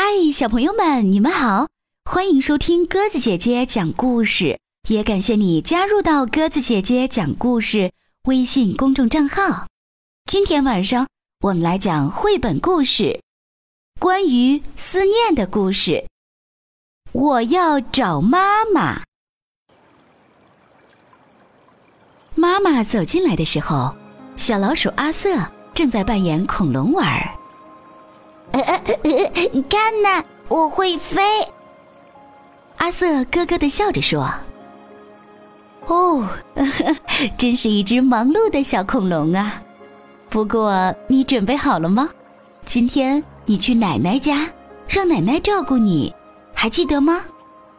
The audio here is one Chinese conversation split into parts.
嗨，小朋友们，你们好！欢迎收听鸽子姐姐讲故事，也感谢你加入到鸽子姐姐讲故事微信公众账号。今天晚上我们来讲绘本故事，关于思念的故事。我要找妈妈。妈妈走进来的时候，小老鼠阿瑟正在扮演恐龙玩儿。呃呃呃，看呐，我会飞！阿瑟咯咯的笑着说：“哦，真是一只忙碌的小恐龙啊！不过你准备好了吗？今天你去奶奶家，让奶奶照顾你，还记得吗？”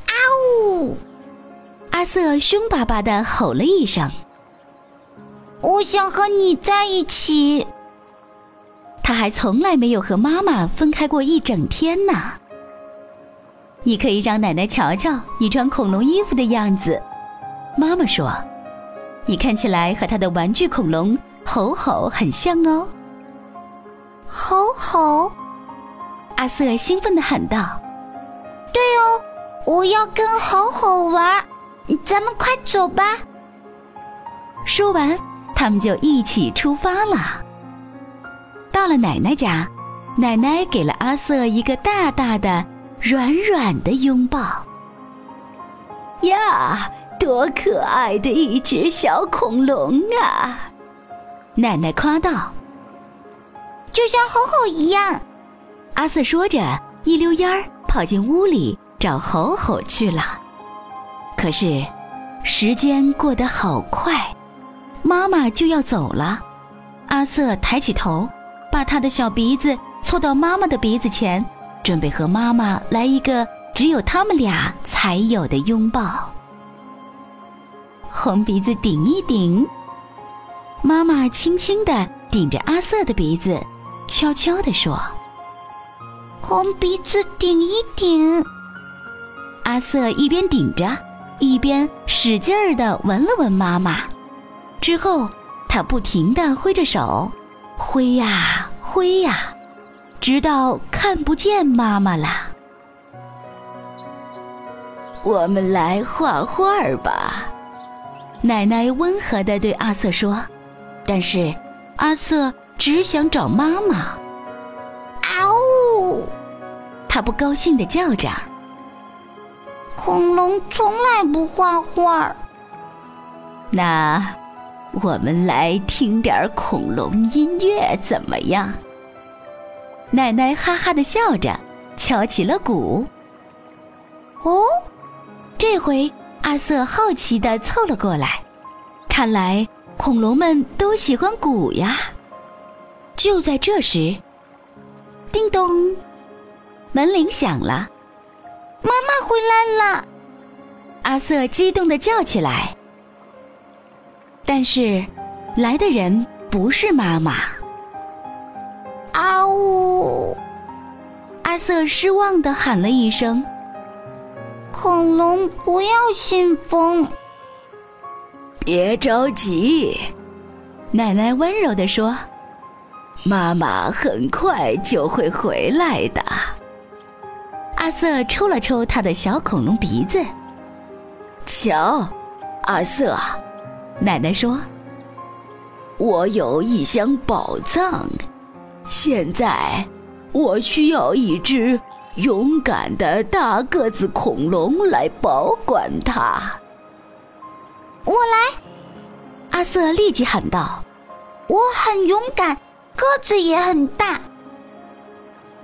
啊呜！阿瑟凶巴巴的吼了一声：“我想和你在一起。”他还从来没有和妈妈分开过一整天呢。你可以让奶奶瞧瞧你穿恐龙衣服的样子。妈妈说：“你看起来和他的玩具恐龙吼吼很像哦。”吼吼！阿瑟兴奋地喊道：“对哦，我要跟吼吼玩，咱们快走吧。”说完，他们就一起出发了。到了奶奶家，奶奶给了阿瑟一个大大的、软软的拥抱。呀，多可爱的一只小恐龙啊！奶奶夸道：“就像吼吼一样。”阿瑟说着，一溜烟儿跑进屋里找吼吼去了。可是，时间过得好快，妈妈就要走了。阿瑟抬起头。把他的小鼻子凑到妈妈的鼻子前，准备和妈妈来一个只有他们俩才有的拥抱。红鼻子顶一顶，妈妈轻轻地顶着阿瑟的鼻子，悄悄地说：“红鼻子顶一顶。”阿瑟一边顶着，一边使劲儿地闻了闻妈妈，之后他不停地挥着手。挥呀挥呀，直到看不见妈妈了。我们来画画吧，奶奶温和的对阿瑟说。但是阿瑟只想找妈妈。啊呜！他不高兴的叫着。恐龙从来不画画。那。我们来听点恐龙音乐怎么样？奶奶哈哈的笑着，敲起了鼓。哦，这回阿瑟好奇的凑了过来。看来恐龙们都喜欢鼓呀。就在这时，叮咚，门铃响了。妈妈回来了！阿瑟激动的叫起来。但是，来的人不是妈妈。啊呜！阿瑟失望的喊了一声：“恐龙不要信风。”别着急，奶奶温柔的说：“妈妈很快就会回来的。”阿瑟抽了抽他的小恐龙鼻子，瞧，阿瑟。奶奶说：“我有一箱宝藏，现在我需要一只勇敢的大个子恐龙来保管它。”我来！阿瑟立即喊道：“我很勇敢，个子也很大。”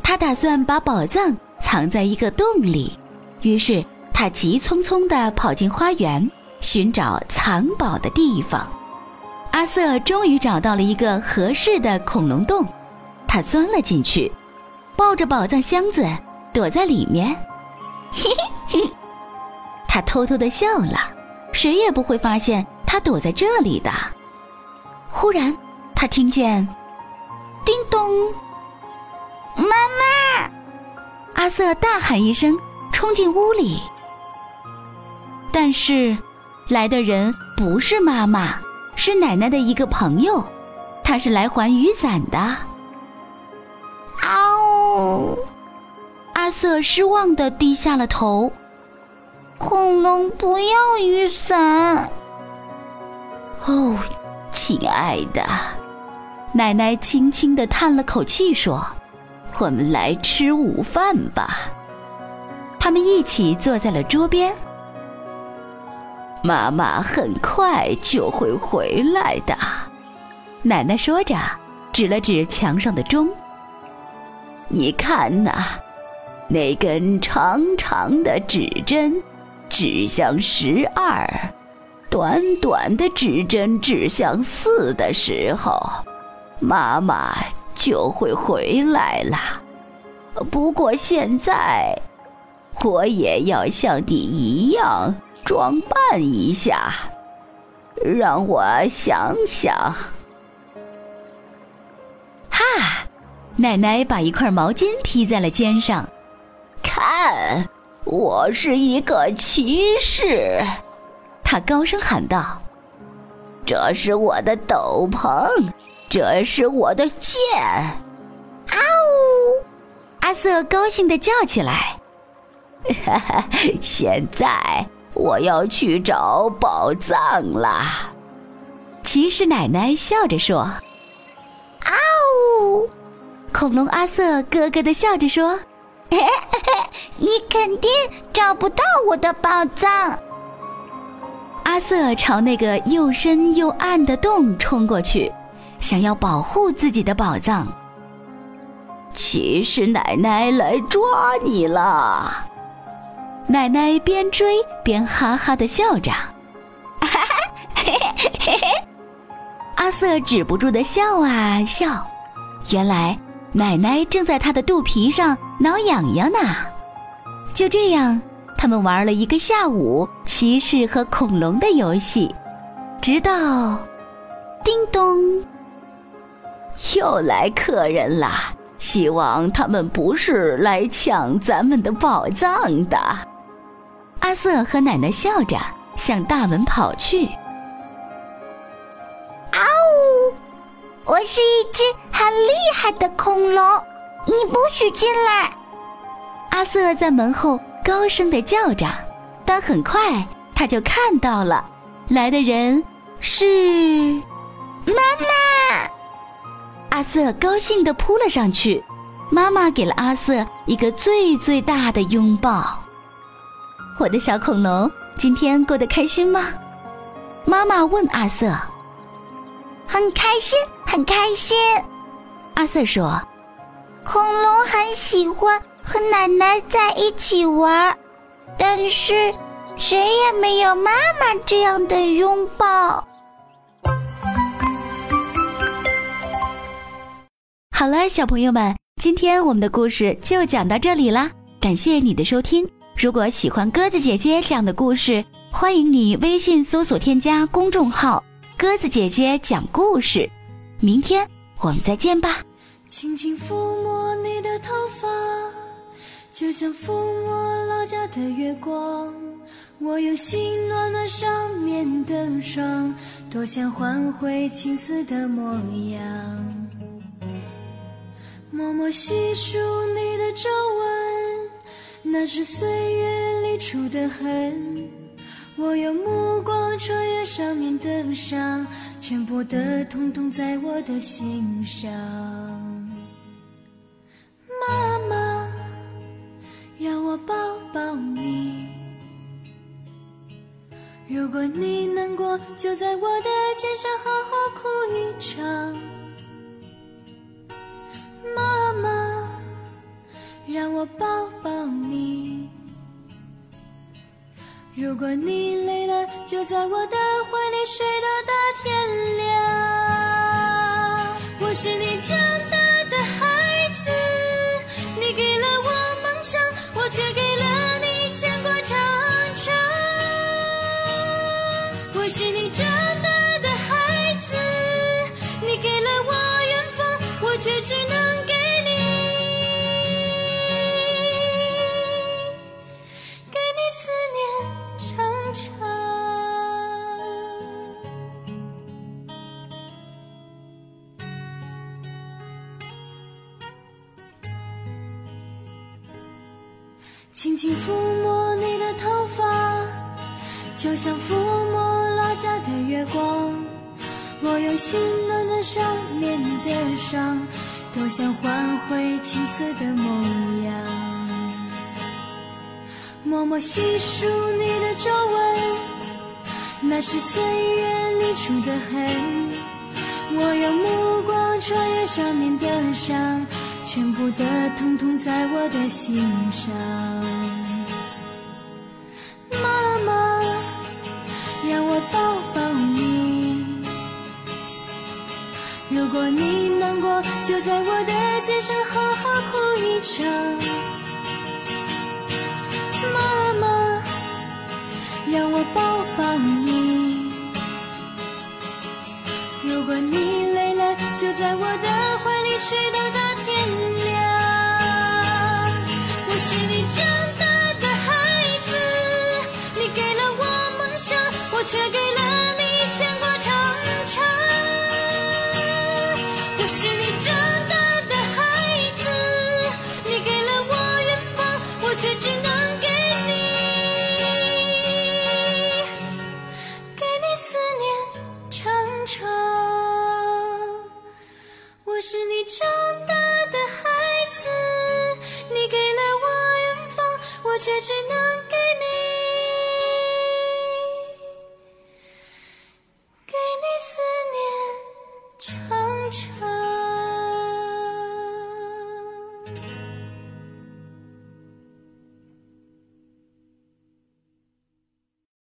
他打算把宝藏藏在一个洞里，于是他急匆匆地跑进花园。寻找藏宝的地方，阿瑟终于找到了一个合适的恐龙洞，他钻了进去，抱着宝藏箱子躲在里面，嘿嘿嘿，他偷偷的笑了，谁也不会发现他躲在这里的。忽然，他听见，叮咚，妈妈！阿瑟大喊一声，冲进屋里，但是。来的人不是妈妈，是奶奶的一个朋友，他是来还雨伞的。嗷！阿阿瑟失望的低下了头。恐龙不要雨伞。哦，亲爱的，奶奶轻轻的叹了口气说：“我们来吃午饭吧。”他们一起坐在了桌边。妈妈很快就会回来的，奶奶说着，指了指墙上的钟。你看呐，那根长长的指针指向十二，短短的指针指向四的时候，妈妈就会回来了。不过现在，我也要像你一样装扮一下，让我想想。哈！奶奶把一块毛巾披在了肩上，看，我是一个骑士！她高声喊道：“这是我的斗篷，这是我的剑！”啊呜！阿瑟高兴地叫起来：“哈 哈，现在我要去找宝藏啦！”骑士奶奶笑着说：“啊呜！”恐龙阿瑟咯咯的笑着说：“嘿嘿 你肯定找不到我的宝藏。”阿瑟朝那个又深又暗的洞冲过去，想要保护自己的宝藏。骑士奶奶来抓你了！奶奶边追边哈哈的笑着。阿瑟止不住的笑啊笑，原来。奶奶正在他的肚皮上挠痒痒呢。就这样，他们玩了一个下午骑士和恐龙的游戏，直到，叮咚，又来客人了。希望他们不是来抢咱们的宝藏的。阿瑟和奶奶笑着向大门跑去。啊呜我是一只很厉害的恐龙，你不许进来！阿瑟在门后高声的叫着，但很快他就看到了，来的人是妈妈。阿瑟高兴的扑了上去，妈妈给了阿瑟一个最最大的拥抱。我的小恐龙，今天过得开心吗？妈妈问阿瑟。很开心。很开心，阿瑟说：“恐龙很喜欢和奶奶在一起玩，但是谁也没有妈妈这样的拥抱。”好了，小朋友们，今天我们的故事就讲到这里啦，感谢你的收听。如果喜欢鸽子姐姐讲的故事，欢迎你微信搜索添加公众号“鸽子姐姐讲故事”。明天我们再见吧。轻轻抚摸你的头发，就像抚摸老家的月光。我用心暖暖上面的霜，多想换回青丝的模样。默默细数你的皱纹，那是岁月里出的痕。我用目光穿越上面的伤。全部的痛痛在我的心上，妈妈，让我抱抱你。如果你难过，就在我的肩上好好哭一场。妈妈，让我抱抱你。如果你累了，就在我的怀里睡到大天亮。我是你长大的孩子，你给了我梦想，我却给了你牵挂长长。我是你长大轻轻抚摸你的头发，就像抚摸老家的月光。我用心暖暖上面的伤，多想换回青涩的模样。默默细数你的皱纹，那是岁月泥出的痕。我用目光穿越上面的伤。全部的，疼痛在我的心上。妈妈，让我抱抱你。如果你难过，就在我的肩上好好哭一场。妈妈，让我抱抱你。如果你累了，就在我的怀里睡到却给了你牵挂长长。我是你长大的孩子，你给了我远方，我却只能给你，给你思念长长。我是你长大的孩子，你给了我远方，我却只能